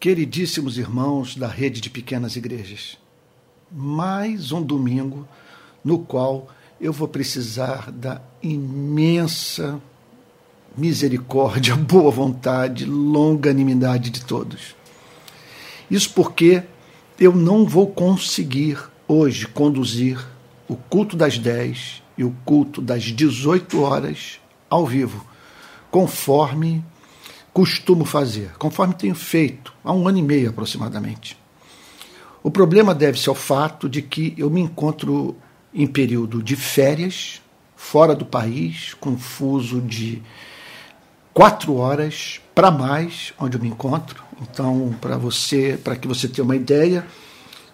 Queridíssimos irmãos da rede de pequenas igrejas, mais um domingo no qual eu vou precisar da imensa misericórdia, boa vontade, longanimidade de todos. Isso porque eu não vou conseguir hoje conduzir o culto das 10 e o culto das 18 horas ao vivo, conforme costumo fazer, conforme tenho feito há um ano e meio aproximadamente. O problema deve-se ao fato de que eu me encontro em período de férias, fora do país, confuso de quatro horas para mais, onde eu me encontro. Então, para você, para que você tenha uma ideia,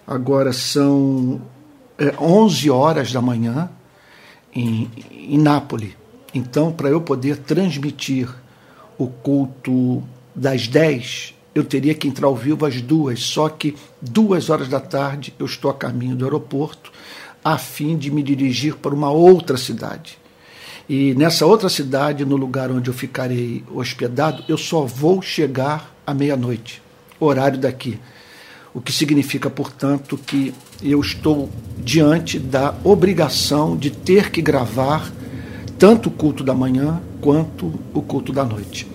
agora são é, 11 horas da manhã em, em Nápoles. Então, para eu poder transmitir o culto das 10, eu teria que entrar ao vivo às duas, só que duas horas da tarde eu estou a caminho do aeroporto a fim de me dirigir para uma outra cidade. E nessa outra cidade, no lugar onde eu ficarei hospedado, eu só vou chegar à meia-noite, horário daqui. O que significa, portanto, que eu estou diante da obrigação de ter que gravar tanto o culto da manhã quanto o culto da noite.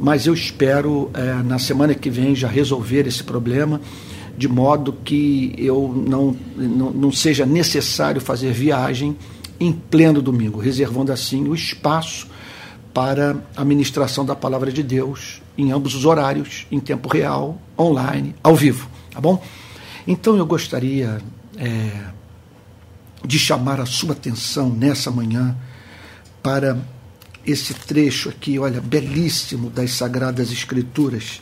Mas eu espero, é, na semana que vem, já resolver esse problema, de modo que eu não, não, não seja necessário fazer viagem em pleno domingo, reservando assim o espaço para a ministração da palavra de Deus em ambos os horários, em tempo real, online, ao vivo, tá bom? Então eu gostaria é, de chamar a sua atenção nessa manhã para esse trecho aqui, olha, belíssimo das Sagradas Escrituras.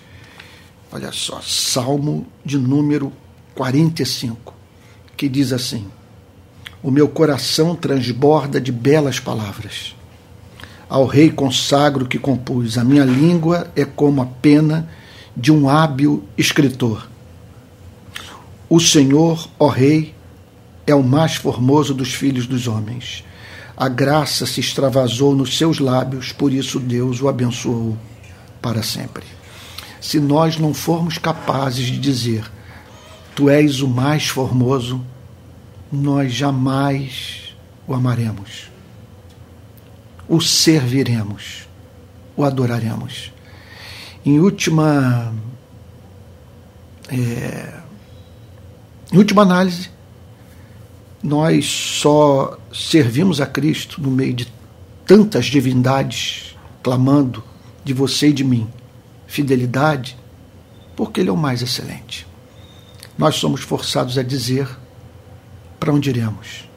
Olha só, Salmo de número 45, que diz assim: O meu coração transborda de belas palavras. Ao rei consagro que compus, a minha língua é como a pena de um hábil escritor. O Senhor, ó Rei, é o mais formoso dos filhos dos homens a graça se extravasou nos seus lábios, por isso Deus o abençoou para sempre. Se nós não formos capazes de dizer, Tu és o mais formoso, nós jamais o amaremos, o serviremos, o adoraremos. Em última, é, em última análise, nós só servimos a Cristo no meio de tantas divindades clamando de você e de mim fidelidade, porque Ele é o mais excelente. Nós somos forçados a dizer para onde iremos.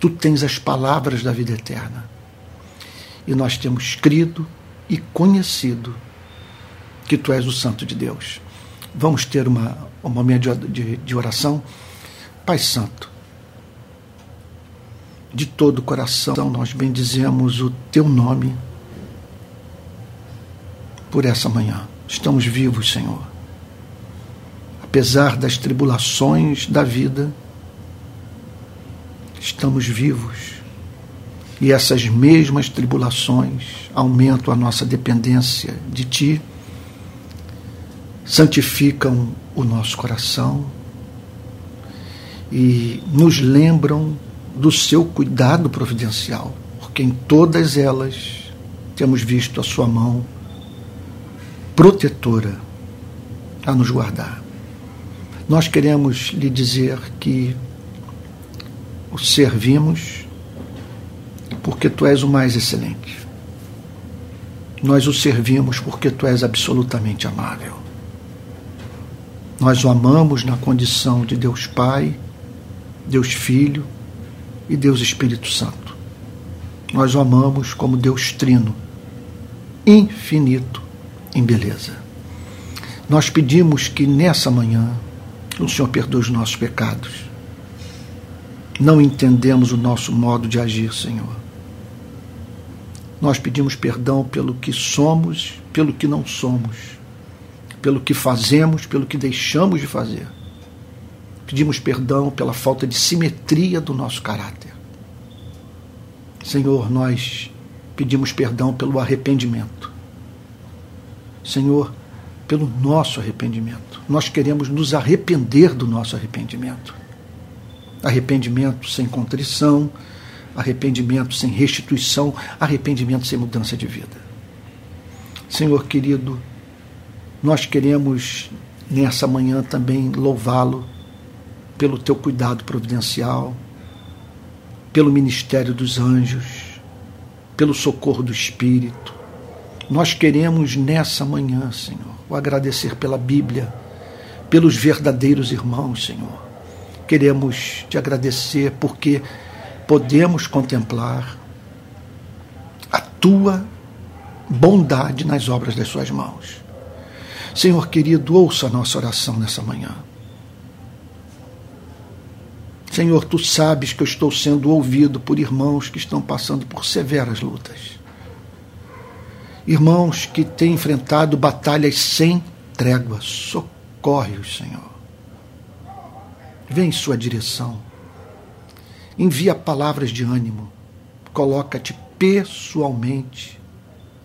Tu tens as palavras da vida eterna. E nós temos crido e conhecido que Tu és o Santo de Deus. Vamos ter uma, um momento de, de, de oração. Pai Santo, de todo o coração nós bendizemos o teu nome por essa manhã. Estamos vivos, Senhor. Apesar das tribulações da vida, estamos vivos. E essas mesmas tribulações aumentam a nossa dependência de Ti, santificam o nosso coração e nos lembram do seu cuidado providencial, porque em todas elas temos visto a sua mão protetora a nos guardar. Nós queremos lhe dizer que o servimos porque tu és o mais excelente. Nós o servimos porque tu és absolutamente amável. Nós o amamos na condição de Deus Pai Deus Filho e Deus Espírito Santo. Nós o amamos como Deus Trino, infinito em beleza. Nós pedimos que nessa manhã o Senhor perdoe os nossos pecados. Não entendemos o nosso modo de agir, Senhor. Nós pedimos perdão pelo que somos, pelo que não somos, pelo que fazemos, pelo que deixamos de fazer Pedimos perdão pela falta de simetria do nosso caráter. Senhor, nós pedimos perdão pelo arrependimento. Senhor, pelo nosso arrependimento. Nós queremos nos arrepender do nosso arrependimento. Arrependimento sem contrição, arrependimento sem restituição, arrependimento sem mudança de vida. Senhor querido, nós queremos nessa manhã também louvá-lo pelo teu cuidado providencial, pelo ministério dos anjos, pelo socorro do Espírito. Nós queremos nessa manhã, Senhor, o agradecer pela Bíblia, pelos verdadeiros irmãos, Senhor. Queremos te agradecer porque podemos contemplar a tua bondade nas obras das suas mãos. Senhor querido, ouça a nossa oração nessa manhã. Senhor, tu sabes que eu estou sendo ouvido por irmãos que estão passando por severas lutas. Irmãos que têm enfrentado batalhas sem trégua. Socorre-os, Senhor. Vem em sua direção. Envia palavras de ânimo. Coloca-te pessoalmente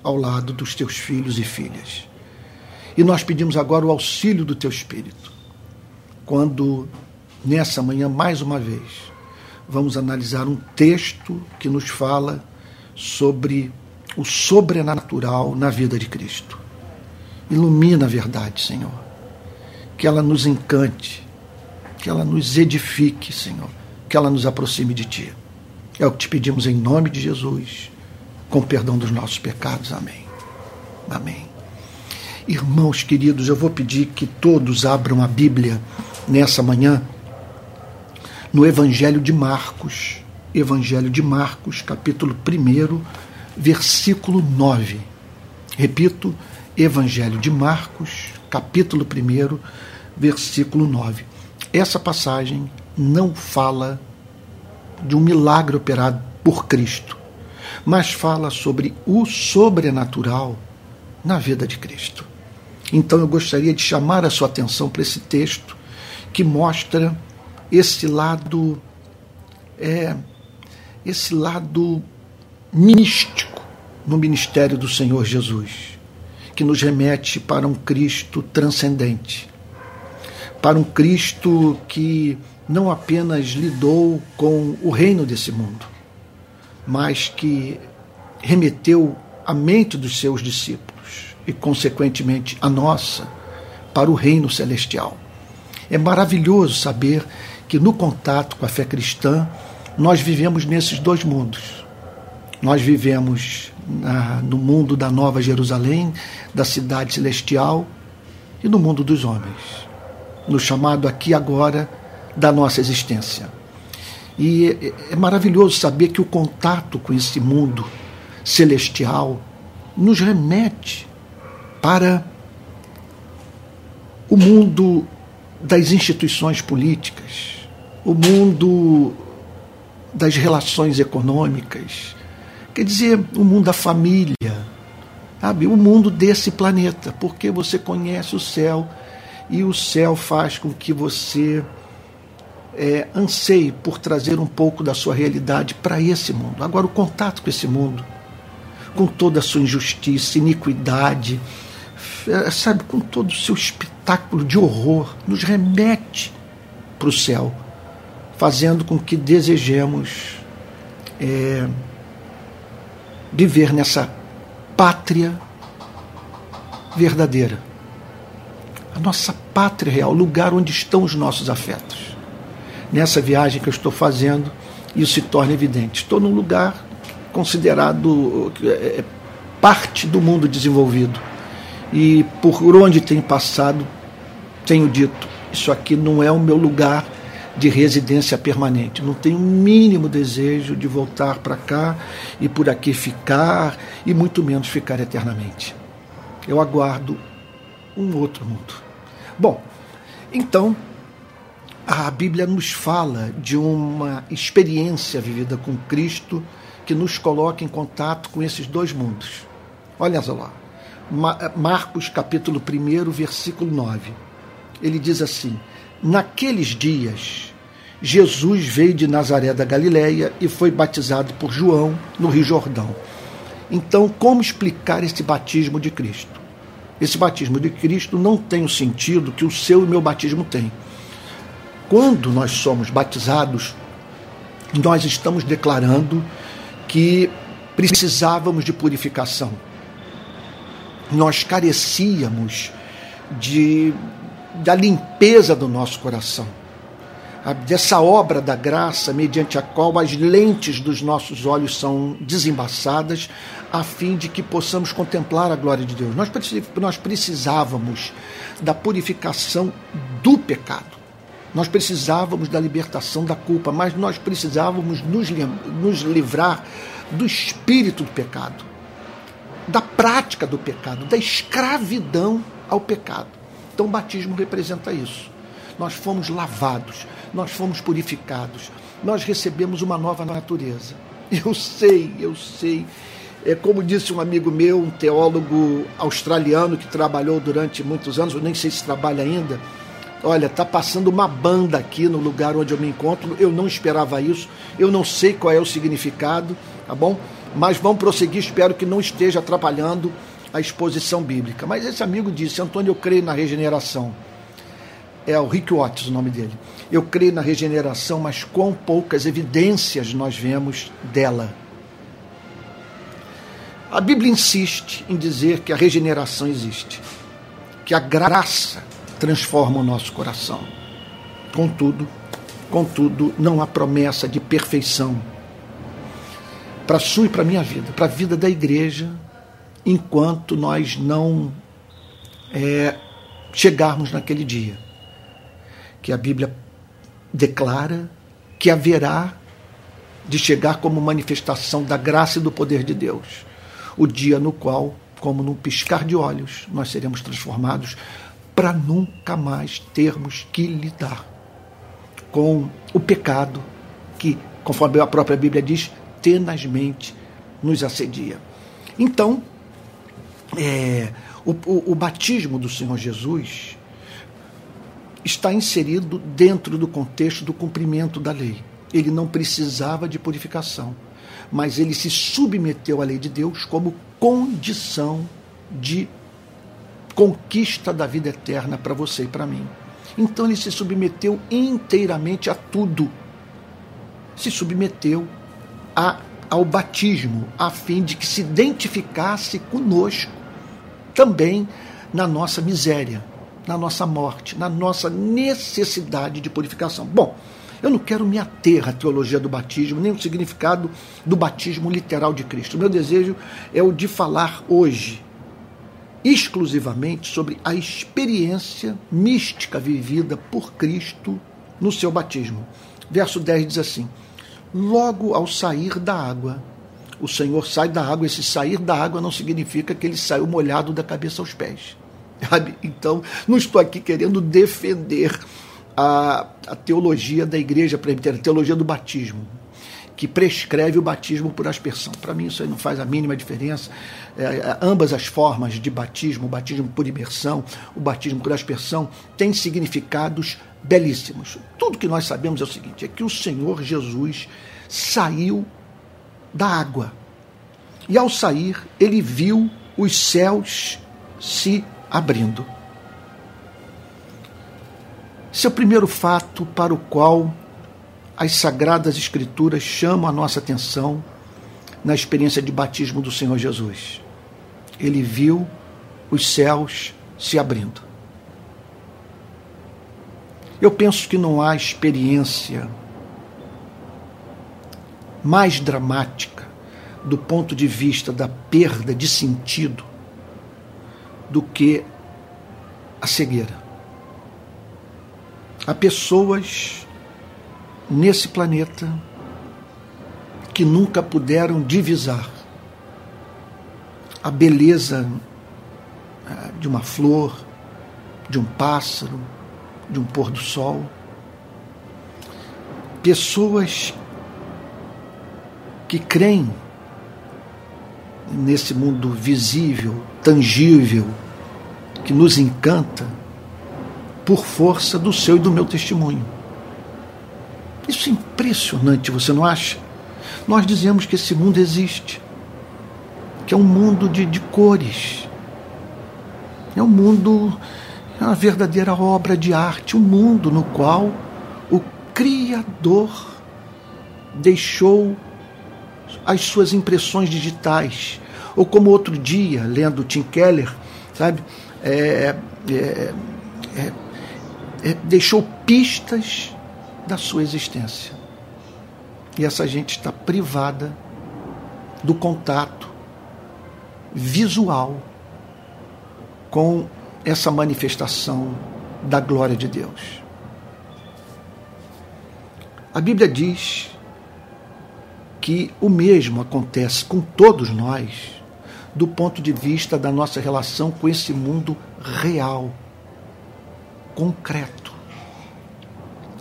ao lado dos teus filhos e filhas. E nós pedimos agora o auxílio do teu Espírito. Quando nessa manhã, mais uma vez, vamos analisar um texto que nos fala sobre o sobrenatural na vida de Cristo. Ilumina a verdade, Senhor. Que ela nos encante, que ela nos edifique, Senhor, que ela nos aproxime de Ti. É o que te pedimos em nome de Jesus, com perdão dos nossos pecados. Amém. Amém. Irmãos queridos, eu vou pedir que todos abram a Bíblia nessa manhã no Evangelho de Marcos, Evangelho de Marcos, capítulo 1, versículo 9. Repito, Evangelho de Marcos, capítulo 1, versículo 9. Essa passagem não fala de um milagre operado por Cristo, mas fala sobre o sobrenatural na vida de Cristo. Então eu gostaria de chamar a sua atenção para esse texto que mostra esse lado é esse lado místico no ministério do Senhor Jesus, que nos remete para um Cristo transcendente, para um Cristo que não apenas lidou com o reino desse mundo, mas que remeteu a mente dos seus discípulos e, consequentemente, a nossa para o reino celestial. É maravilhoso saber que no contato com a fé cristã nós vivemos nesses dois mundos. Nós vivemos na, no mundo da Nova Jerusalém, da cidade celestial e no mundo dos homens, no chamado aqui agora da nossa existência. E é maravilhoso saber que o contato com esse mundo celestial nos remete para o mundo das instituições políticas, o mundo das relações econômicas, quer dizer, o mundo da família, sabe? o mundo desse planeta, porque você conhece o céu e o céu faz com que você é, anseie por trazer um pouco da sua realidade para esse mundo. Agora, o contato com esse mundo, com toda a sua injustiça, iniquidade, é, sabe, com todo o seu espetáculo de horror, nos remete para o céu fazendo com que desejemos é, viver nessa pátria verdadeira. A nossa pátria real, o lugar onde estão os nossos afetos. Nessa viagem que eu estou fazendo, isso se torna evidente. Estou num lugar considerado é, parte do mundo desenvolvido. E por onde tenho passado, tenho dito: isso aqui não é o meu lugar de residência permanente. Não tenho o mínimo desejo de voltar para cá e por aqui ficar, e muito menos ficar eternamente. Eu aguardo um outro mundo. Bom, então, a Bíblia nos fala de uma experiência vivida com Cristo que nos coloca em contato com esses dois mundos. Olha só lá. Marcos capítulo 1, versículo 9. Ele diz assim: Naqueles dias, Jesus veio de Nazaré da Galileia e foi batizado por João no Rio Jordão. Então, como explicar esse batismo de Cristo? Esse batismo de Cristo não tem o sentido que o seu e meu batismo tem. Quando nós somos batizados, nós estamos declarando que precisávamos de purificação. Nós carecíamos de, da limpeza do nosso coração dessa obra da graça, mediante a qual as lentes dos nossos olhos são desembaçadas, a fim de que possamos contemplar a glória de Deus. Nós, precisávamos da purificação do pecado. Nós precisávamos da libertação da culpa, mas nós precisávamos nos, nos livrar do espírito do pecado, da prática do pecado, da escravidão ao pecado. Então, o batismo representa isso. Nós fomos lavados, nós fomos purificados, nós recebemos uma nova natureza. Eu sei, eu sei. É como disse um amigo meu, um teólogo australiano que trabalhou durante muitos anos, eu nem sei se trabalha ainda. Olha, tá passando uma banda aqui no lugar onde eu me encontro. Eu não esperava isso. Eu não sei qual é o significado, tá bom? Mas vamos prosseguir. Espero que não esteja atrapalhando a exposição bíblica. Mas esse amigo disse: Antônio, eu creio na regeneração é o Rick Watts o nome dele. Eu creio na regeneração, mas quão poucas evidências nós vemos dela. A Bíblia insiste em dizer que a regeneração existe, que a graça transforma o nosso coração. Contudo, contudo, não há promessa de perfeição para a sua e para a minha vida, para a vida da igreja, enquanto nós não é, chegarmos naquele dia que a Bíblia declara que haverá de chegar como manifestação da graça e do poder de Deus. O dia no qual, como num piscar de olhos, nós seremos transformados para nunca mais termos que lidar com o pecado que, conforme a própria Bíblia diz, tenazmente nos assedia. Então, é, o, o, o batismo do Senhor Jesus está inserido dentro do contexto do cumprimento da lei. Ele não precisava de purificação, mas ele se submeteu à lei de Deus como condição de conquista da vida eterna para você e para mim. Então ele se submeteu inteiramente a tudo. Se submeteu a, ao batismo, a fim de que se identificasse conosco também na nossa miséria, na nossa morte, na nossa necessidade de purificação. Bom, eu não quero me ater à teologia do batismo, nem o significado do batismo literal de Cristo. Meu desejo é o de falar hoje exclusivamente sobre a experiência mística vivida por Cristo no seu batismo. Verso 10 diz assim: Logo ao sair da água, o Senhor sai da água. Esse sair da água não significa que ele saiu molhado da cabeça aos pés. Sabe? Então, não estou aqui querendo defender a, a teologia da igreja presbiteriana, a teologia do batismo, que prescreve o batismo por aspersão. Para mim, isso aí não faz a mínima diferença. É, é, ambas as formas de batismo, o batismo por imersão, o batismo por aspersão, têm significados belíssimos. Tudo que nós sabemos é o seguinte: é que o Senhor Jesus saiu da água. E ao sair, ele viu os céus se abrindo. Esse é o primeiro fato para o qual as Sagradas Escrituras chamam a nossa atenção na experiência de batismo do Senhor Jesus. Ele viu os céus se abrindo. Eu penso que não há experiência mais dramática do ponto de vista da perda de sentido do que a cegueira. Há pessoas nesse planeta que nunca puderam divisar a beleza ah, de uma flor, de um pássaro, de um pôr do sol. Pessoas que creem nesse mundo visível, tangível, que nos encanta por força do seu e do meu testemunho. Isso é impressionante, você não acha? Nós dizemos que esse mundo existe, que é um mundo de, de cores, É um mundo, é uma verdadeira obra de arte, um mundo no qual o Criador deixou as suas impressões digitais. Ou como outro dia, lendo Tim Keller, sabe, é, é, é, é deixou pistas da sua existência. E essa gente está privada do contato visual com essa manifestação da glória de Deus. A Bíblia diz que o mesmo acontece com todos nós do ponto de vista da nossa relação com esse mundo real, concreto,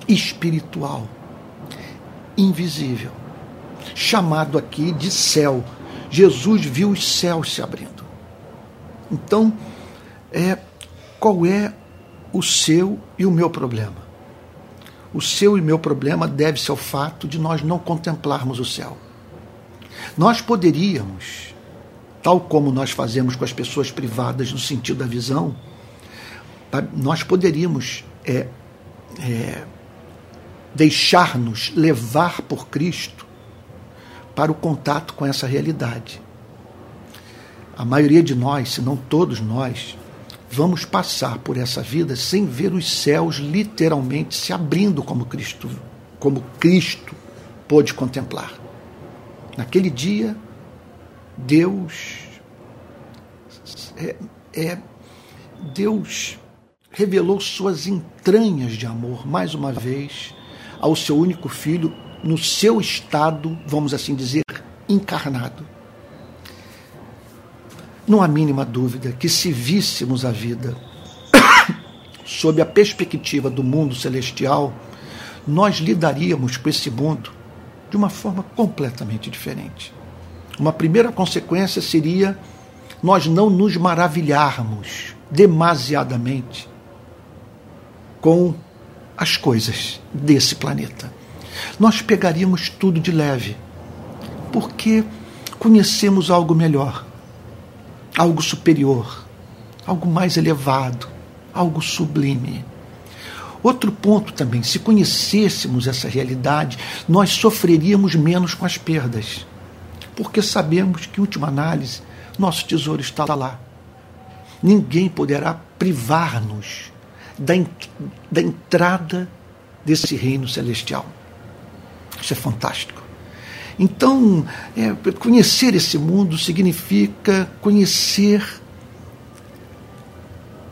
espiritual, invisível, chamado aqui de céu. Jesus viu os céus se abrindo. Então, é, qual é o seu e o meu problema? O seu e meu problema deve-se ao fato de nós não contemplarmos o céu. Nós poderíamos, tal como nós fazemos com as pessoas privadas no sentido da visão, nós poderíamos é, é, deixar-nos levar por Cristo para o contato com essa realidade. A maioria de nós, se não todos nós, vamos passar por essa vida sem ver os céus literalmente se abrindo como Cristo, como Cristo pôde contemplar. Naquele dia, Deus é, é Deus revelou suas entranhas de amor mais uma vez ao seu único filho no seu estado, vamos assim dizer, encarnado. Não há mínima dúvida que se víssemos a vida sob a perspectiva do mundo celestial, nós lidaríamos com esse mundo de uma forma completamente diferente. Uma primeira consequência seria nós não nos maravilharmos demasiadamente com as coisas desse planeta. Nós pegaríamos tudo de leve, porque conhecemos algo melhor algo superior, algo mais elevado, algo sublime. Outro ponto também, se conhecêssemos essa realidade, nós sofreríamos menos com as perdas, porque sabemos que, em última análise, nosso tesouro está lá. Ninguém poderá privar-nos da, da entrada desse reino celestial. Isso é fantástico. Então, é, conhecer esse mundo significa conhecer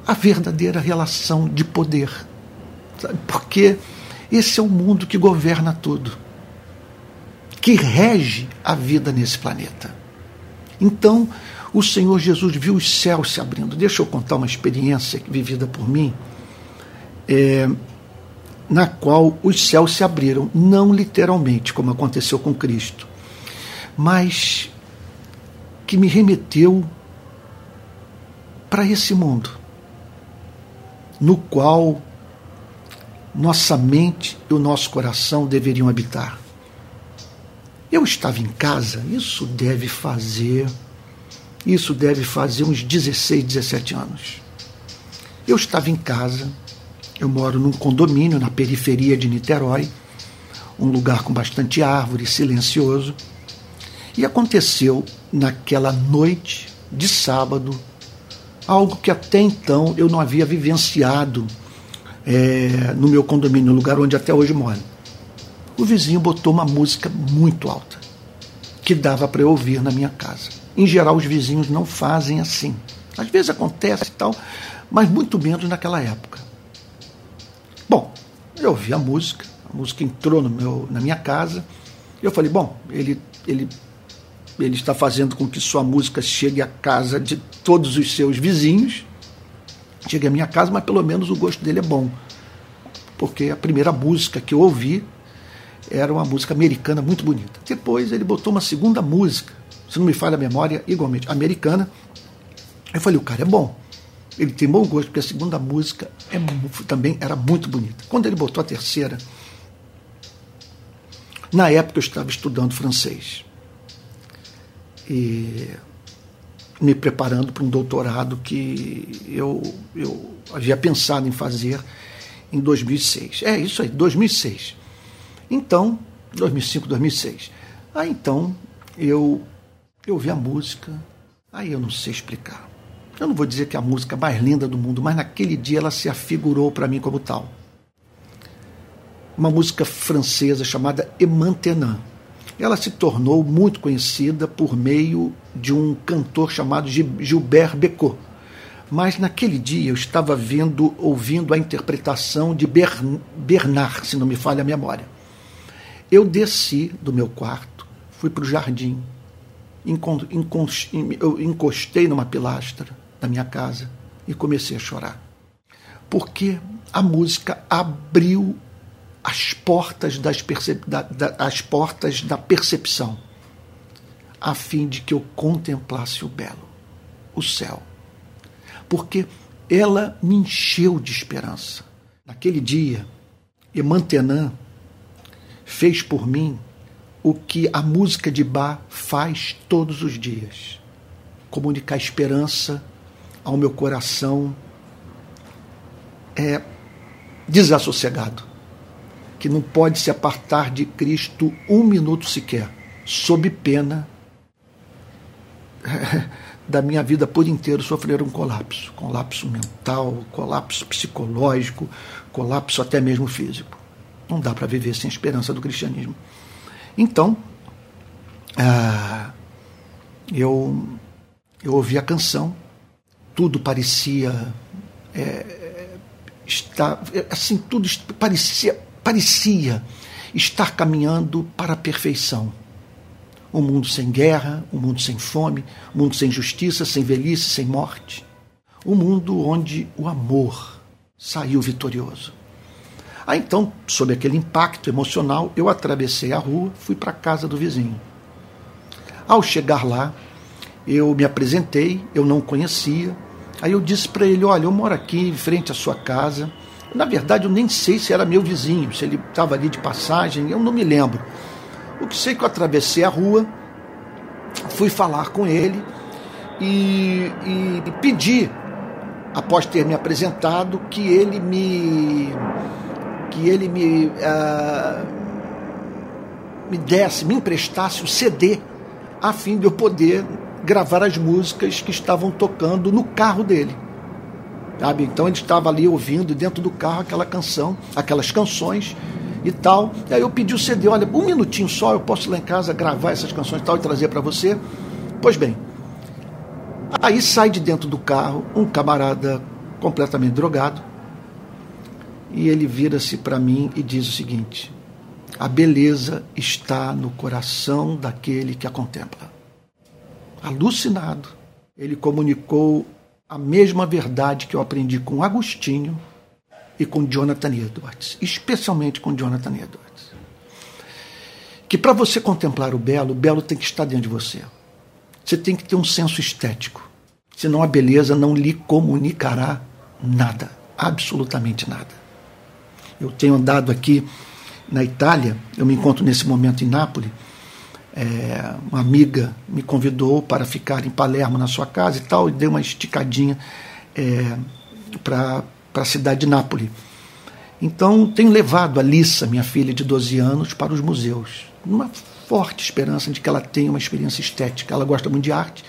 a verdadeira relação de poder. Sabe? Porque esse é o mundo que governa tudo, que rege a vida nesse planeta. Então, o Senhor Jesus viu os céus se abrindo. Deixa eu contar uma experiência vivida por mim. É, na qual os céus se abriram, não literalmente, como aconteceu com Cristo, mas que me remeteu para esse mundo, no qual nossa mente e o nosso coração deveriam habitar. Eu estava em casa, isso deve fazer, isso deve fazer uns 16, 17 anos. Eu estava em casa, eu moro num condomínio na periferia de Niterói, um lugar com bastante árvore, silencioso. E aconteceu naquela noite de sábado algo que até então eu não havia vivenciado é, no meu condomínio, no lugar onde até hoje moro. O vizinho botou uma música muito alta, que dava para eu ouvir na minha casa. Em geral, os vizinhos não fazem assim. Às vezes acontece e tal, mas muito menos naquela época. Bom, eu ouvi a música, a música entrou no meu, na minha casa. Eu falei, bom, ele, ele, ele está fazendo com que sua música chegue à casa de todos os seus vizinhos, chegue à minha casa, mas pelo menos o gosto dele é bom. Porque a primeira música que eu ouvi era uma música americana muito bonita. Depois ele botou uma segunda música, se não me falha a memória, igualmente americana. Eu falei, o cara é bom. Ele tem bom gosto, porque a segunda música é, também era muito bonita. Quando ele botou a terceira, na época eu estava estudando francês. E me preparando para um doutorado que eu, eu havia pensado em fazer em 2006. É isso aí, 2006. Então, 2005, 2006. Aí então eu eu ouvi a música, aí eu não sei explicar. Eu não vou dizer que é a música mais linda do mundo, mas naquele dia ela se afigurou para mim como tal. Uma música francesa chamada Emantenan. Ela se tornou muito conhecida por meio de um cantor chamado Gilbert Becot. Mas naquele dia eu estava vendo, ouvindo a interpretação de Bernard, se não me falha a memória. Eu desci do meu quarto, fui para o jardim, eu encostei numa pilastra da minha casa e comecei a chorar. Porque a música abriu as portas, das da, da, as portas da percepção, a fim de que eu contemplasse o belo, o céu. Porque ela me encheu de esperança. Naquele dia, Emantenã fez por mim o que a música de Bach faz todos os dias: comunicar esperança ao meu coração é desassossegado, que não pode se apartar de Cristo um minuto sequer, sob pena da minha vida por inteiro sofrer um colapso, colapso mental, colapso psicológico, colapso até mesmo físico. Não dá para viver sem esperança do cristianismo. Então, ah, eu, eu ouvi a canção, tudo parecia é, estar, assim, tudo parecia, parecia estar caminhando para a perfeição. Um mundo sem guerra, um mundo sem fome, um mundo sem justiça, sem velhice, sem morte. Um mundo onde o amor saiu vitorioso. Aí então, sob aquele impacto emocional, eu atravessei a rua, fui para a casa do vizinho. Ao chegar lá, eu me apresentei, eu não conhecia. Aí eu disse para ele: Olha, eu moro aqui em frente à sua casa. Na verdade, eu nem sei se era meu vizinho, se ele estava ali de passagem, eu não me lembro. O que sei é que eu atravessei a rua, fui falar com ele e, e pedi, após ter me apresentado, que ele me que ele me, uh, me desse, me emprestasse o CD, a fim de eu poder gravar as músicas que estavam tocando no carro dele. Sabe? Então ele estava ali ouvindo dentro do carro aquela canção, aquelas canções e tal. E aí eu pedi o CD, olha, um minutinho só, eu posso ir lá em casa gravar essas canções e tal e trazer para você. Pois bem, aí sai de dentro do carro um camarada completamente drogado, e ele vira-se para mim e diz o seguinte: a beleza está no coração daquele que a contempla. Alucinado, ele comunicou a mesma verdade que eu aprendi com Agostinho e com Jonathan Edwards, especialmente com Jonathan Edwards. Que para você contemplar o belo, o belo tem que estar dentro de você. Você tem que ter um senso estético. Senão a beleza não lhe comunicará nada, absolutamente nada. Eu tenho andado aqui na Itália, eu me encontro nesse momento em Nápoles. É, uma amiga me convidou para ficar em Palermo na sua casa e tal, e dei uma esticadinha é, para a cidade de Nápoles. Então, tenho levado a Lissa, minha filha de 12 anos, para os museus, numa forte esperança de que ela tenha uma experiência estética. Ela gosta muito de arte.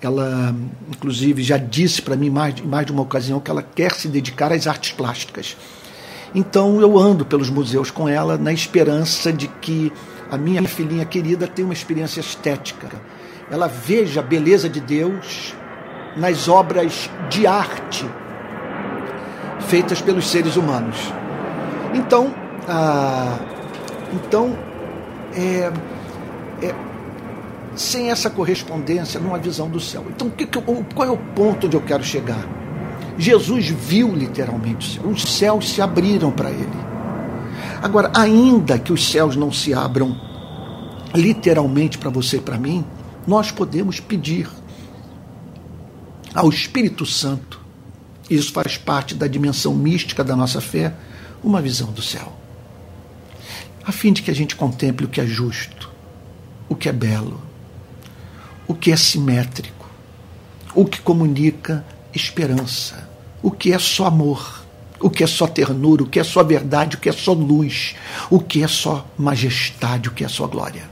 Ela, inclusive, já disse para mim mais, mais de uma ocasião que ela quer se dedicar às artes plásticas. Então eu ando pelos museus com ela na esperança de que a minha filhinha querida tenha uma experiência estética. Ela veja a beleza de Deus nas obras de arte feitas pelos seres humanos. Então, ah, então é, é, sem essa correspondência numa visão do céu. Então, que, qual é o ponto onde eu quero chegar? Jesus viu literalmente, os céus se abriram para ele. Agora, ainda que os céus não se abram literalmente para você e para mim, nós podemos pedir ao Espírito Santo, isso faz parte da dimensão mística da nossa fé, uma visão do céu. A fim de que a gente contemple o que é justo, o que é belo, o que é simétrico, o que comunica esperança, o que é só amor, o que é só ternura, o que é só verdade, o que é só luz, o que é só majestade, o que é só glória.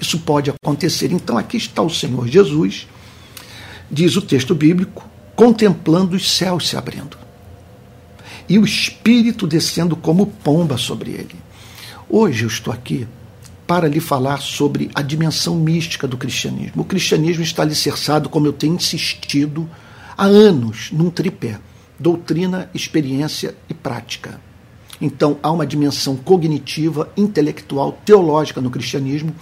Isso pode acontecer. Então aqui está o Senhor Jesus, diz o texto bíblico, contemplando os céus se abrindo e o Espírito descendo como pomba sobre ele. Hoje eu estou aqui para lhe falar sobre a dimensão mística do cristianismo. O cristianismo está alicerçado, como eu tenho insistido há anos, num tripé: doutrina, experiência e prática. Então, há uma dimensão cognitiva, intelectual, teológica no cristianismo,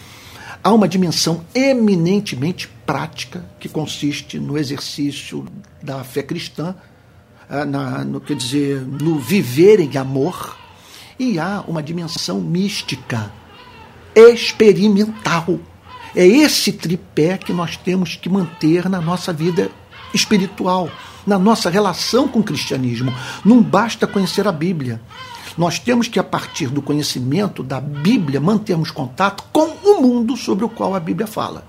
há uma dimensão eminentemente prática, que consiste no exercício da fé cristã, ah, na, no, quer dizer, no viver em amor, e há uma dimensão mística, experimental. É esse tripé que nós temos que manter na nossa vida espiritual, na nossa relação com o cristianismo. Não basta conhecer a Bíblia. Nós temos que, a partir do conhecimento da Bíblia, mantermos contato com o mundo sobre o qual a Bíblia fala.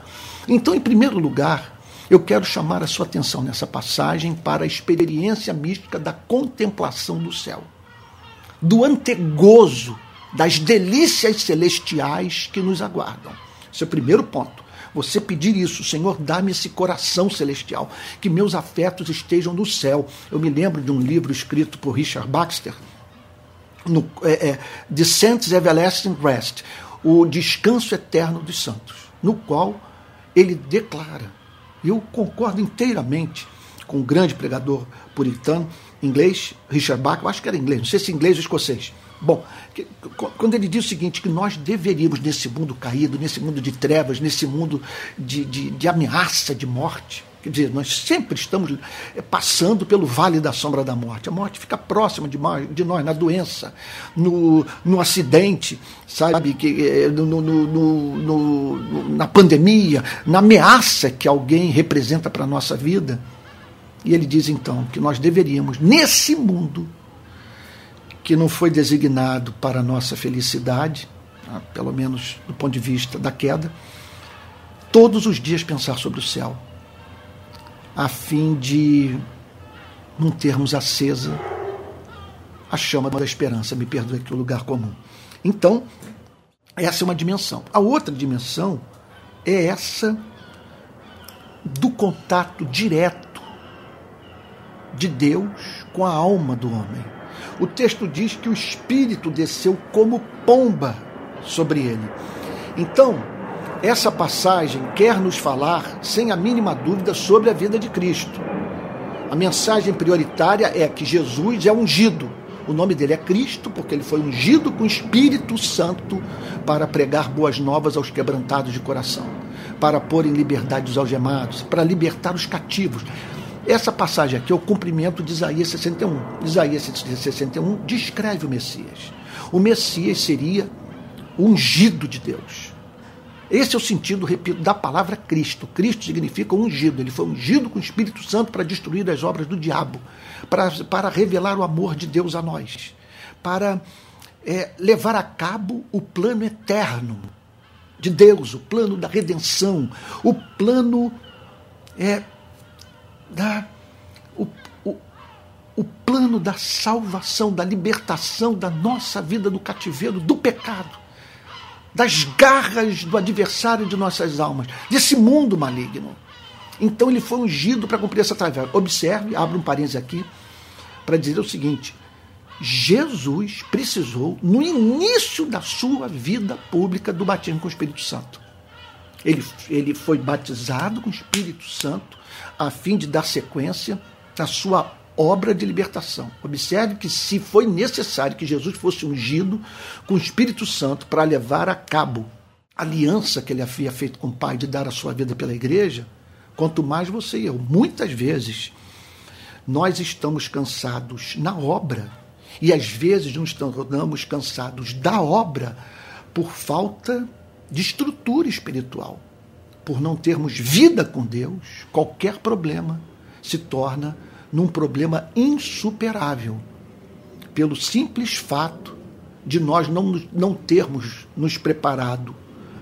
Então, em primeiro lugar, eu quero chamar a sua atenção nessa passagem para a experiência mística da contemplação do céu, do antegozo das delícias celestiais que nos aguardam. Esse é o primeiro ponto. Você pedir isso, Senhor, dá-me esse coração celestial, que meus afetos estejam no céu. Eu me lembro de um livro escrito por Richard Baxter, no, é, é, Saints Everlasting Rest, o descanso eterno dos santos, no qual ele declara, e eu concordo inteiramente com o grande pregador puritano inglês, Richard Bach, eu acho que era inglês, não sei se inglês ou escocês, Bom, quando ele diz o seguinte, que nós deveríamos, nesse mundo caído, nesse mundo de trevas, nesse mundo de, de, de ameaça de morte, quer dizer, nós sempre estamos eh, passando pelo vale da sombra da morte. A morte fica próxima de nós, na doença, no, no acidente, sabe, que, eh, no, no, na pandemia, na ameaça que alguém representa para a nossa vida. E ele diz então que nós deveríamos, nesse mundo, que não foi designado para a nossa felicidade, tá? pelo menos do ponto de vista da queda, todos os dias pensar sobre o céu, a fim de mantermos acesa a chama da esperança, me perdoe aqui o lugar comum. Então, essa é uma dimensão. A outra dimensão é essa do contato direto de Deus com a alma do homem o texto diz que o Espírito desceu como pomba sobre ele. Então, essa passagem quer nos falar, sem a mínima dúvida, sobre a vida de Cristo. A mensagem prioritária é que Jesus é ungido. O nome dele é Cristo, porque ele foi ungido com o Espírito Santo para pregar boas novas aos quebrantados de coração, para pôr em liberdade os algemados, para libertar os cativos. Essa passagem aqui é o cumprimento de Isaías 61. Isaías 61 descreve o Messias. O Messias seria ungido de Deus. Esse é o sentido, repito, da palavra Cristo. Cristo significa ungido. Ele foi ungido com o Espírito Santo para destruir as obras do diabo, para, para revelar o amor de Deus a nós, para é, levar a cabo o plano eterno de Deus, o plano da redenção, o plano é, da, o, o, o plano da salvação, da libertação da nossa vida do cativeiro, do pecado, das garras do adversário de nossas almas, desse mundo maligno. Então ele foi ungido para cumprir essa tarefa. Observe, abra um parênteses aqui, para dizer o seguinte: Jesus precisou, no início da sua vida pública, do batismo com o Espírito Santo. Ele, ele foi batizado com o Espírito Santo a fim de dar sequência à sua obra de libertação. Observe que se foi necessário que Jesus fosse ungido com o Espírito Santo para levar a cabo a aliança que ele havia feito com o Pai de dar a sua vida pela igreja, quanto mais você e eu. Muitas vezes nós estamos cansados na obra e às vezes nos tornamos cansados da obra por falta de estrutura espiritual por não termos vida com Deus, qualquer problema se torna num problema insuperável, pelo simples fato de nós não, não termos nos preparado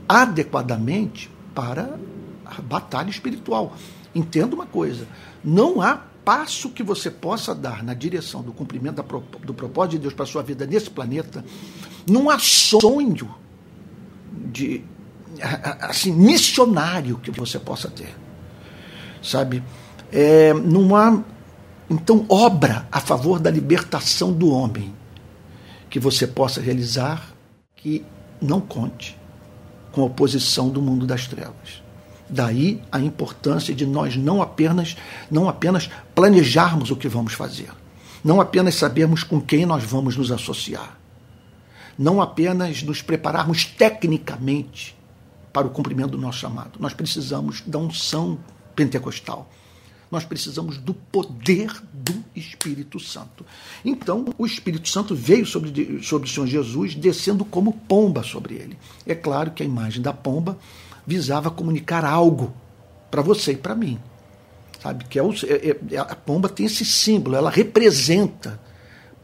adequadamente para a batalha espiritual. entenda uma coisa: não há passo que você possa dar na direção do cumprimento do propósito de Deus para a sua vida nesse planeta, não há sonho de assim missionário que você possa ter, sabe? É, não há então obra a favor da libertação do homem que você possa realizar que não conte com a oposição do mundo das trevas. Daí a importância de nós não apenas não apenas planejarmos o que vamos fazer, não apenas sabermos com quem nós vamos nos associar, não apenas nos prepararmos tecnicamente para o cumprimento do nosso chamado. Nós precisamos da unção pentecostal. Nós precisamos do poder do Espírito Santo. Então, o Espírito Santo veio sobre, sobre o Senhor Jesus, descendo como pomba sobre ele. É claro que a imagem da pomba visava comunicar algo para você e para mim. Sabe? Que é, o, é, é, a pomba tem esse símbolo, ela representa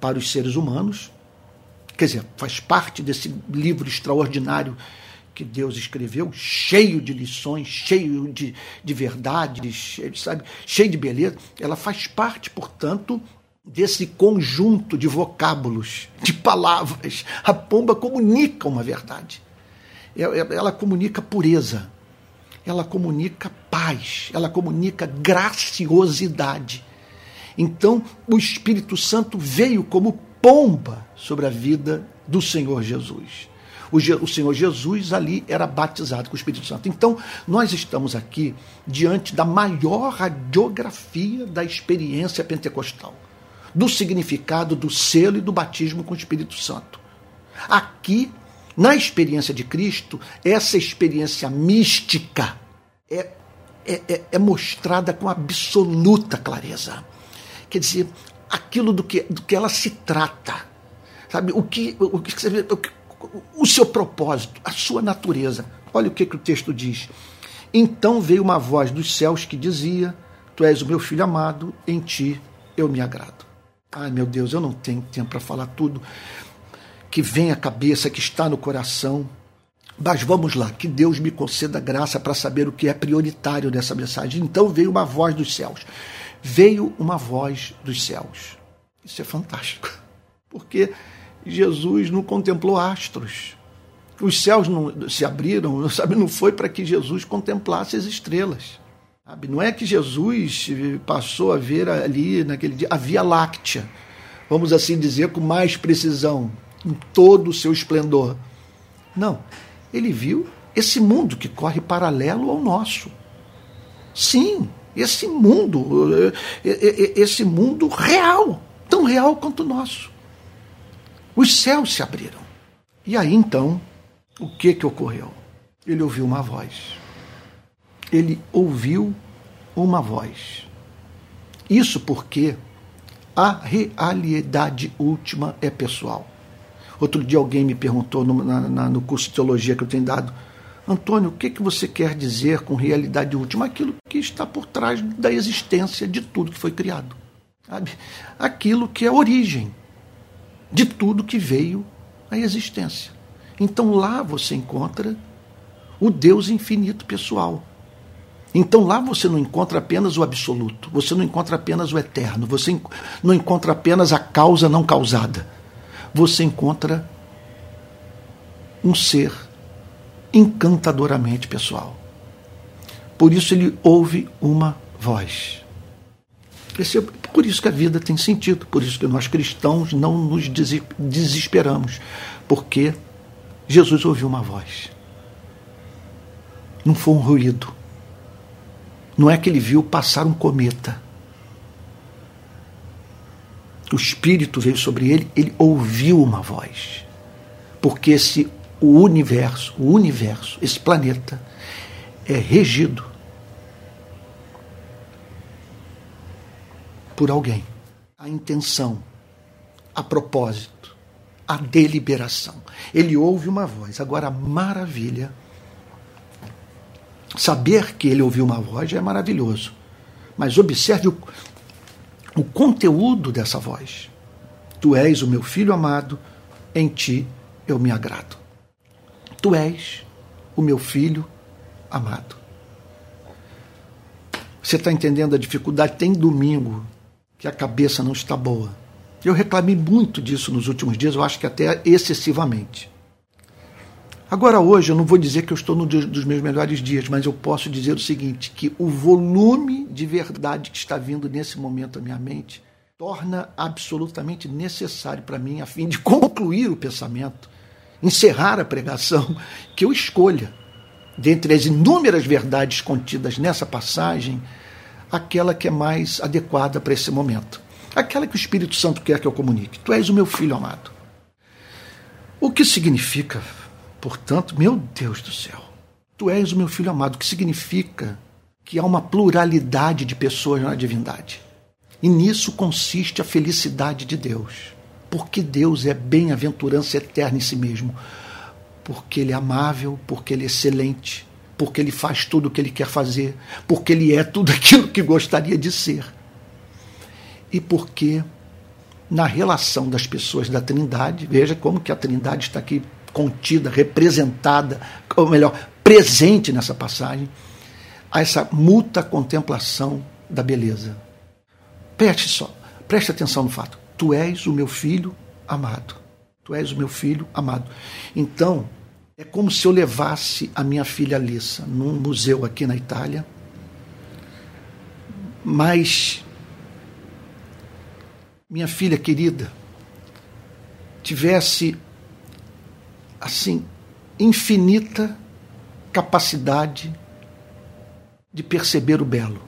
para os seres humanos, quer dizer, faz parte desse livro extraordinário que Deus escreveu, cheio de lições, cheio de, de verdades, sabe, cheio de beleza, ela faz parte, portanto, desse conjunto de vocábulos, de palavras. A pomba comunica uma verdade. Ela comunica pureza, ela comunica paz, ela comunica graciosidade. Então, o Espírito Santo veio como pomba sobre a vida do Senhor Jesus o, Senhor Jesus ali era batizado com o Espírito Santo. Então, nós estamos aqui diante da maior radiografia da experiência pentecostal, do significado do selo e do batismo com o Espírito Santo. Aqui, na experiência de Cristo, essa experiência mística é, é, é, é mostrada com absoluta clareza. Quer dizer, aquilo do que, do que ela se trata. Sabe, o que, o que, o seu propósito, a sua natureza. Olha o que, que o texto diz. Então veio uma voz dos céus que dizia: Tu és o meu filho amado, em ti eu me agrado. Ai meu Deus, eu não tenho tempo para falar tudo que vem à cabeça, que está no coração. Mas vamos lá, que Deus me conceda graça para saber o que é prioritário nessa mensagem. Então veio uma voz dos céus. Veio uma voz dos céus. Isso é fantástico. Porque Jesus não contemplou astros. Os céus não se abriram, sabe? Não foi para que Jesus contemplasse as estrelas. Sabe? Não é que Jesus passou a ver ali naquele dia a Via Láctea, vamos assim dizer com mais precisão, em todo o seu esplendor. Não, ele viu esse mundo que corre paralelo ao nosso. Sim, esse mundo, eh, eh, eh, esse mundo real, tão real quanto o nosso. Os céus se abriram. E aí então, o que que ocorreu? Ele ouviu uma voz. Ele ouviu uma voz. Isso porque a realidade última é pessoal. Outro dia alguém me perguntou no, na, na, no curso de teologia que eu tenho dado, Antônio, o que, que você quer dizer com realidade última? Aquilo que está por trás da existência de tudo que foi criado. Sabe? Aquilo que é origem de tudo que veio à existência. Então lá você encontra o Deus infinito pessoal. Então lá você não encontra apenas o absoluto, você não encontra apenas o eterno, você não encontra apenas a causa não causada. Você encontra um ser encantadoramente pessoal. Por isso ele ouve uma voz. Esse, é por isso que a vida tem sentido, por isso que nós cristãos não nos desesperamos, porque Jesus ouviu uma voz. Não foi um ruído. Não é que ele viu passar um cometa. O Espírito veio sobre ele, ele ouviu uma voz. Porque esse o universo, o universo, esse planeta é regido por alguém. A intenção, a propósito, a deliberação. Ele ouve uma voz. Agora, maravilha. Saber que ele ouviu uma voz já é maravilhoso. Mas observe o, o conteúdo dessa voz. Tu és o meu filho amado, em ti eu me agrado. Tu és o meu filho amado. Você está entendendo a dificuldade? Tem domingo que a cabeça não está boa. Eu reclamei muito disso nos últimos dias, eu acho que até excessivamente. Agora, hoje, eu não vou dizer que eu estou dia dos meus melhores dias, mas eu posso dizer o seguinte: que o volume de verdade que está vindo nesse momento à minha mente torna absolutamente necessário para mim, a fim de concluir o pensamento, encerrar a pregação, que eu escolha, dentre as inúmeras verdades contidas nessa passagem, aquela que é mais adequada para esse momento. Aquela que o Espírito Santo quer que eu comunique. Tu és o meu filho amado. O que significa Portanto, meu Deus do céu, tu és o meu filho amado, que significa que há uma pluralidade de pessoas na divindade. E nisso consiste a felicidade de Deus. Porque Deus é bem-aventurança eterna em si mesmo. Porque Ele é amável, porque Ele é excelente, porque Ele faz tudo o que Ele quer fazer, porque Ele é tudo aquilo que gostaria de ser. E porque na relação das pessoas da Trindade, veja como que a Trindade está aqui contida, representada, ou melhor, presente nessa passagem, a essa muta contemplação da beleza. Preste só, preste atenção no fato. Tu és o meu filho amado. Tu és o meu filho amado. Então, é como se eu levasse a minha filha Alissa num museu aqui na Itália, mas minha filha querida tivesse assim, infinita capacidade de perceber o belo.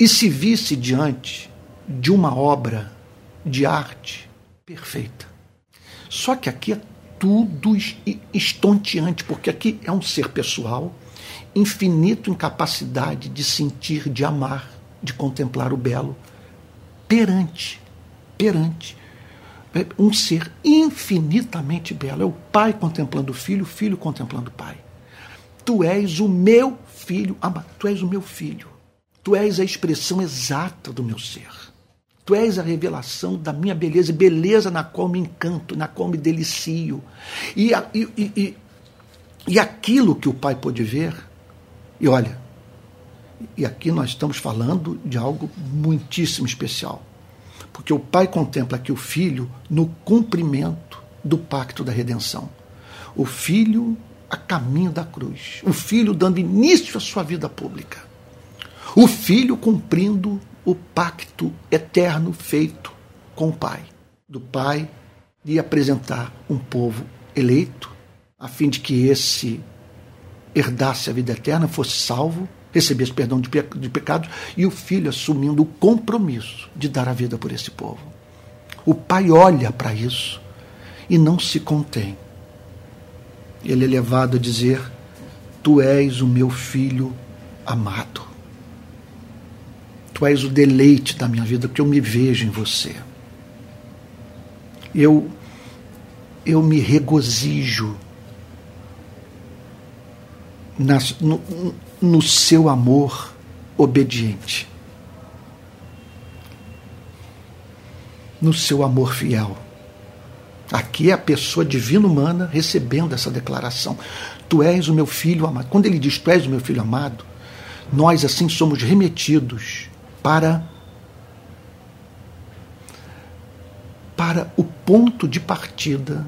E se visse diante de uma obra de arte perfeita. Só que aqui é tudo estonteante, porque aqui é um ser pessoal, infinito em capacidade de sentir, de amar, de contemplar o belo, perante, perante um ser infinitamente belo. É o pai contemplando o filho, o filho contemplando o pai. Tu és o meu filho, tu és o meu filho. Tu és a expressão exata do meu ser. Tu és a revelação da minha beleza, beleza na qual me encanto, na qual me delicio. E, e, e, e aquilo que o pai pôde ver, e olha, e aqui nós estamos falando de algo muitíssimo especial porque o pai contempla aqui o filho no cumprimento do pacto da redenção. O filho a caminho da cruz. O filho dando início à sua vida pública. O filho cumprindo o pacto eterno feito com o pai. Do pai de apresentar um povo eleito, a fim de que esse herdasse a vida eterna, fosse salvo recebesse perdão de, de pecados, e o filho assumindo o compromisso de dar a vida por esse povo. O pai olha para isso e não se contém. Ele é levado a dizer: Tu és o meu filho amado. Tu és o deleite da minha vida, porque eu me vejo em você. Eu, eu me regozijo nas, no, no seu amor obediente, no seu amor fiel. Aqui é a pessoa divina humana recebendo essa declaração. Tu és o meu filho amado. Quando ele diz tu és o meu filho amado, nós assim somos remetidos para para o ponto de partida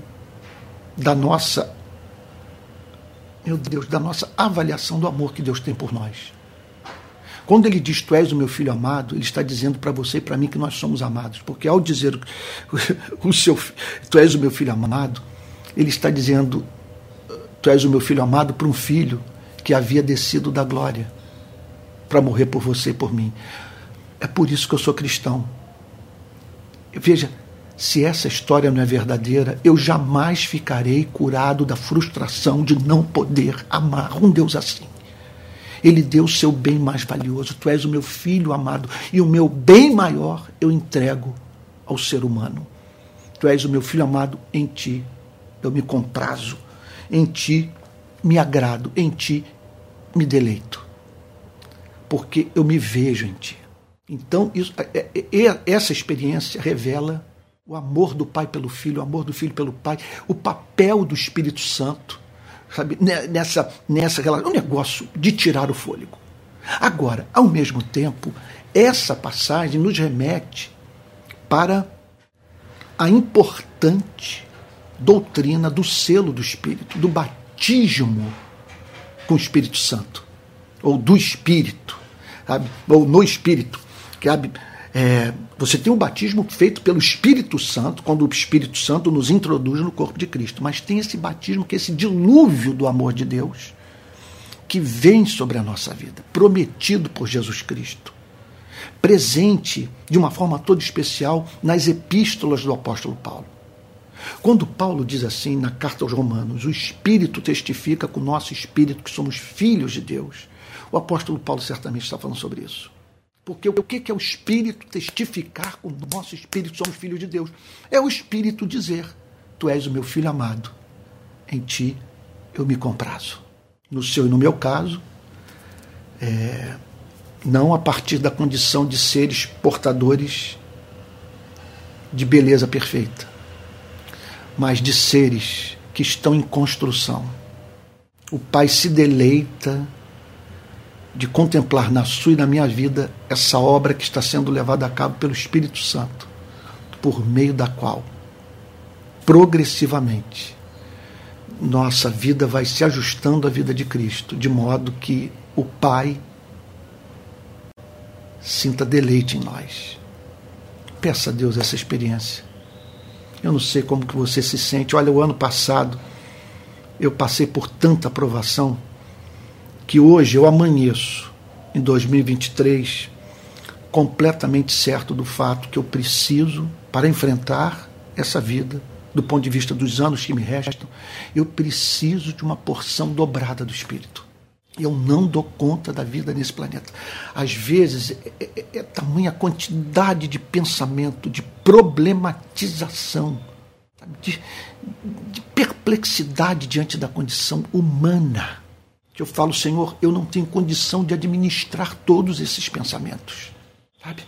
da nossa meu Deus, da nossa avaliação do amor que Deus tem por nós. Quando ele diz tu és o meu filho amado, ele está dizendo para você e para mim que nós somos amados, porque ao dizer o seu tu és o meu filho amado, ele está dizendo tu és o meu filho amado para um filho que havia descido da glória para morrer por você e por mim. É por isso que eu sou cristão. Veja, se essa história não é verdadeira, eu jamais ficarei curado da frustração de não poder amar um Deus assim. Ele deu o seu bem mais valioso. Tu és o meu filho amado, e o meu bem maior eu entrego ao ser humano. Tu és o meu filho amado, em ti eu me comprazo, em ti me agrado, em ti me deleito. Porque eu me vejo em ti. Então, isso, é, é, é, essa experiência revela o amor do pai pelo filho, o amor do filho pelo pai, o papel do Espírito Santo, sabe, nessa, nessa relação, um negócio de tirar o fôlego. Agora, ao mesmo tempo, essa passagem nos remete para a importante doutrina do selo do Espírito, do batismo com o Espírito Santo, ou do Espírito, sabe? ou no Espírito. Que, é, você tem o batismo feito pelo Espírito Santo, quando o Espírito Santo nos introduz no corpo de Cristo, mas tem esse batismo que é esse dilúvio do amor de Deus que vem sobre a nossa vida, prometido por Jesus Cristo, presente de uma forma toda especial nas epístolas do apóstolo Paulo. Quando Paulo diz assim na carta aos Romanos, o Espírito testifica com o nosso espírito que somos filhos de Deus, o apóstolo Paulo certamente está falando sobre isso. Porque o que é o Espírito testificar com o nosso espírito somos filhos de Deus? É o Espírito dizer: Tu és o meu filho amado, em ti eu me comprazo no seu e no meu caso, é, não a partir da condição de seres portadores de beleza perfeita, mas de seres que estão em construção. O Pai se deleita de contemplar na sua e na minha vida essa obra que está sendo levada a cabo pelo Espírito Santo, por meio da qual, progressivamente, nossa vida vai se ajustando à vida de Cristo, de modo que o Pai sinta deleite em nós. Peça a Deus essa experiência. Eu não sei como que você se sente. Olha, o ano passado eu passei por tanta aprovação que hoje eu amanheço em 2023 completamente certo do fato que eu preciso para enfrentar essa vida do ponto de vista dos anos que me restam, eu preciso de uma porção dobrada do Espírito. Eu não dou conta da vida nesse planeta. Às vezes é, é, é, é tamanha quantidade de pensamento, de problematização, de, de perplexidade diante da condição humana. Que eu falo, Senhor, eu não tenho condição de administrar todos esses pensamentos. Sabe?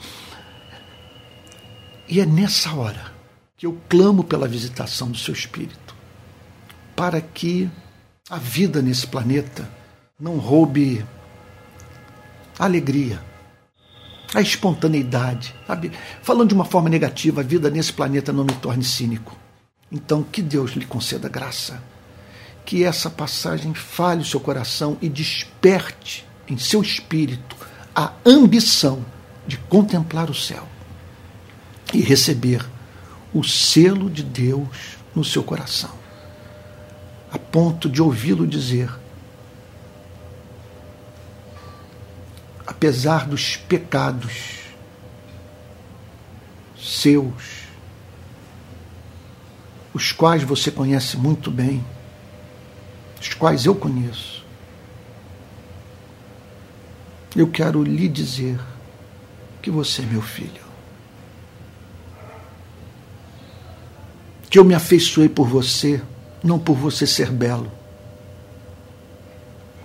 E é nessa hora que eu clamo pela visitação do seu espírito, para que a vida nesse planeta não roube a alegria, a espontaneidade, sabe? Falando de uma forma negativa, a vida nesse planeta não me torne cínico. Então, que Deus lhe conceda graça, que essa passagem fale o seu coração e desperte em seu espírito a ambição de contemplar o céu e receber o selo de Deus no seu coração, a ponto de ouvi-lo dizer: apesar dos pecados seus, os quais você conhece muito bem, os quais eu conheço, eu quero lhe dizer que você é meu filho. que eu me afeiçoei por você, não por você ser belo.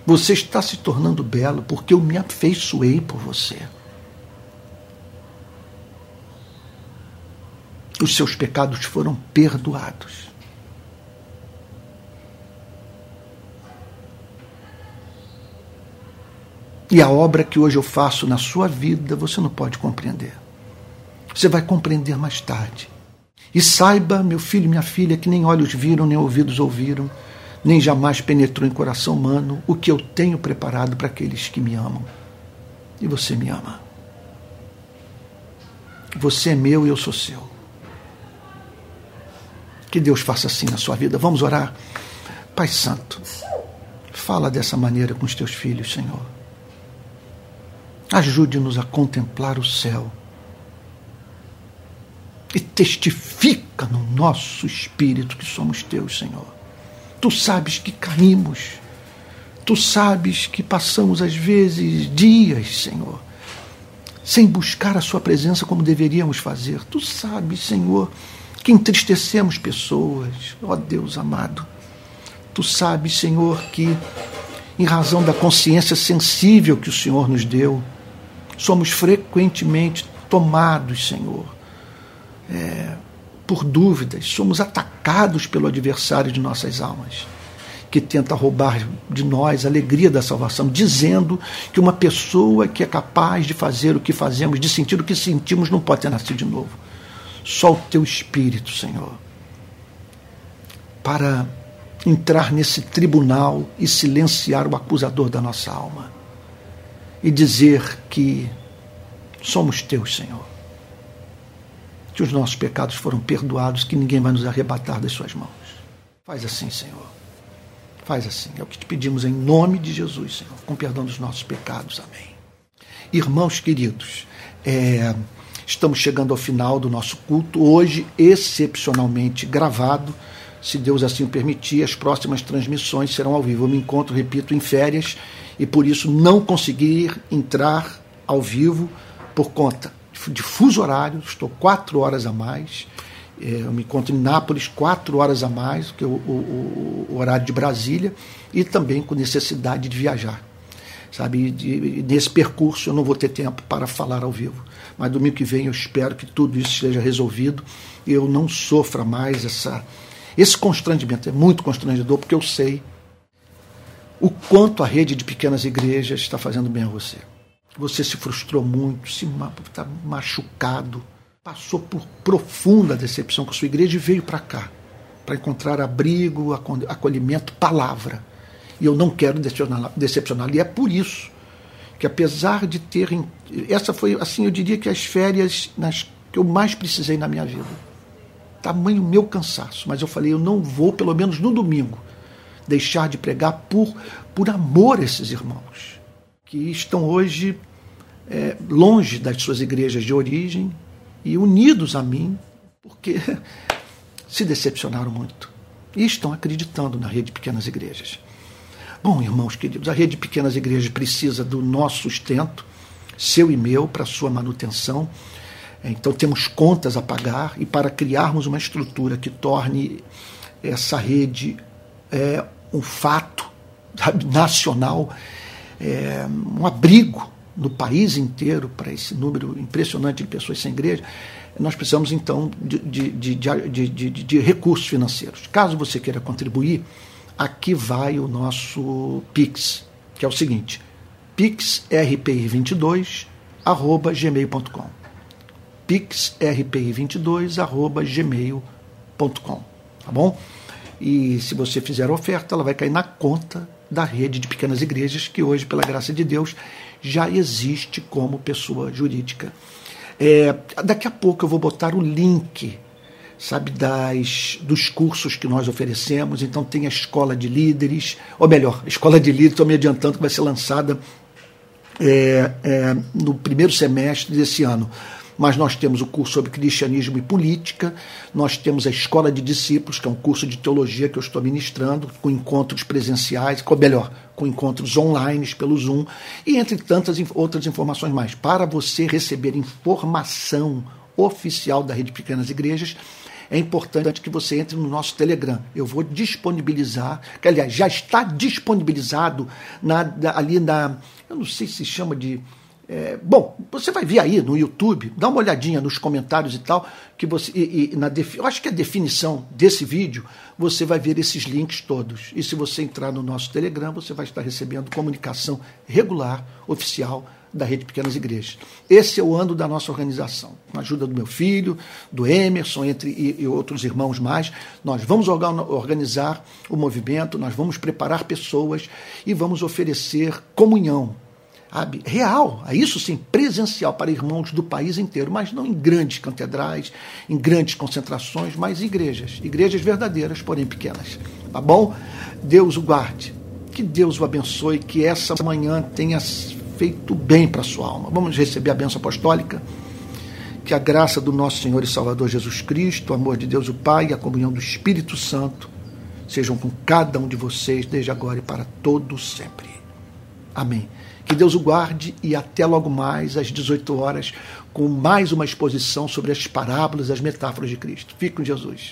Você está se tornando belo porque eu me afeiçoei por você. Os seus pecados foram perdoados. E a obra que hoje eu faço na sua vida, você não pode compreender. Você vai compreender mais tarde. E saiba, meu filho e minha filha, que nem olhos viram, nem ouvidos ouviram, nem jamais penetrou em coração humano o que eu tenho preparado para aqueles que me amam. E você me ama. Você é meu e eu sou seu. Que Deus faça assim na sua vida. Vamos orar. Pai Santo, fala dessa maneira com os teus filhos, Senhor. Ajude-nos a contemplar o céu e testifica no nosso espírito que somos teus, Senhor. Tu sabes que caímos, tu sabes que passamos às vezes dias, Senhor, sem buscar a Sua presença como deveríamos fazer. Tu sabes, Senhor, que entristecemos pessoas, ó Deus amado. Tu sabes, Senhor, que em razão da consciência sensível que o Senhor nos deu, somos frequentemente tomados, Senhor, é, por dúvidas, somos atacados pelo adversário de nossas almas. que tenta roubar de nós a alegria da salvação, dizendo que uma pessoa que é capaz de fazer o que fazemos, de sentir o que sentimos, não pode ter nascido de novo. Só o teu espírito, Senhor, para entrar nesse tribunal e silenciar o acusador da nossa alma e dizer que somos teus, Senhor. Que os nossos pecados foram perdoados, que ninguém vai nos arrebatar das suas mãos. Faz assim, Senhor. Faz assim. É o que te pedimos em nome de Jesus, Senhor, com perdão dos nossos pecados. Amém. Irmãos queridos, é, estamos chegando ao final do nosso culto, hoje excepcionalmente gravado se Deus assim o permitir, as próximas transmissões serão ao vivo. Eu me encontro, repito, em férias e por isso não consegui entrar ao vivo por conta de fuso horário. Estou quatro horas a mais. É, eu me encontro em Nápoles quatro horas a mais que o, o, o horário de Brasília e também com necessidade de viajar. Sabe, nesse percurso eu não vou ter tempo para falar ao vivo. Mas domingo que vem eu espero que tudo isso esteja resolvido e eu não sofra mais essa esse constrangimento é muito constrangedor porque eu sei o quanto a rede de pequenas igrejas está fazendo bem a você. Você se frustrou muito, se está machucado, passou por profunda decepção com a sua igreja e veio para cá para encontrar abrigo, acolhimento, palavra. E eu não quero decepcioná-lo. E é por isso que, apesar de ter. Essa foi, assim, eu diria que as férias nas que eu mais precisei na minha vida tamanho meu cansaço, mas eu falei, eu não vou, pelo menos no domingo, deixar de pregar por, por amor a esses irmãos, que estão hoje é, longe das suas igrejas de origem e unidos a mim, porque se decepcionaram muito e estão acreditando na rede de pequenas igrejas. Bom, irmãos queridos, a rede de pequenas igrejas precisa do nosso sustento, seu e meu, para sua manutenção então temos contas a pagar e para criarmos uma estrutura que torne essa rede é, um fato nacional, é, um abrigo no país inteiro para esse número impressionante de pessoas sem igreja, nós precisamos então de, de, de, de, recursos financeiros. Caso você queira contribuir, aqui vai o nosso Pix, que é o seguinte: pixrpi22 gmail.com pixrpi22@gmail.com, tá bom? E se você fizer a oferta, ela vai cair na conta da rede de pequenas igrejas que hoje, pela graça de Deus, já existe como pessoa jurídica. É, daqui a pouco eu vou botar o link, sabe, das, dos cursos que nós oferecemos. Então tem a escola de líderes, ou melhor, a escola de líderes, estou me adiantando que vai ser lançada é, é, no primeiro semestre desse ano mas nós temos o curso sobre cristianismo e política, nós temos a Escola de Discípulos, que é um curso de teologia que eu estou ministrando, com encontros presenciais, ou melhor, com encontros online pelo Zoom, e entre tantas outras informações mais. Para você receber informação oficial da Rede Pequenas Igrejas, é importante que você entre no nosso Telegram. Eu vou disponibilizar, que aliás já está disponibilizado na, ali na, eu não sei se chama de é, bom, você vai ver aí no YouTube, dá uma olhadinha nos comentários e tal, que você e, e na eu acho que a definição desse vídeo você vai ver esses links todos. E se você entrar no nosso Telegram, você vai estar recebendo comunicação regular, oficial da Rede Pequenas Igrejas. Esse é o ano da nossa organização. Com a ajuda do meu filho, do Emerson, entre e, e outros irmãos mais, nós vamos organizar o movimento, nós vamos preparar pessoas e vamos oferecer comunhão sabe, real, a isso sim, presencial para irmãos do país inteiro, mas não em grandes catedrais, em grandes concentrações, mas igrejas, igrejas verdadeiras, porém pequenas. Tá bom? Deus o guarde, que Deus o abençoe, que essa manhã tenha feito bem para a sua alma. Vamos receber a benção apostólica. Que a graça do nosso Senhor e Salvador Jesus Cristo, o amor de Deus o Pai e a comunhão do Espírito Santo sejam com cada um de vocês desde agora e para todos sempre. Amém. Que Deus o guarde e até logo mais às 18 horas com mais uma exposição sobre as parábolas, as metáforas de Cristo. Fique com Jesus.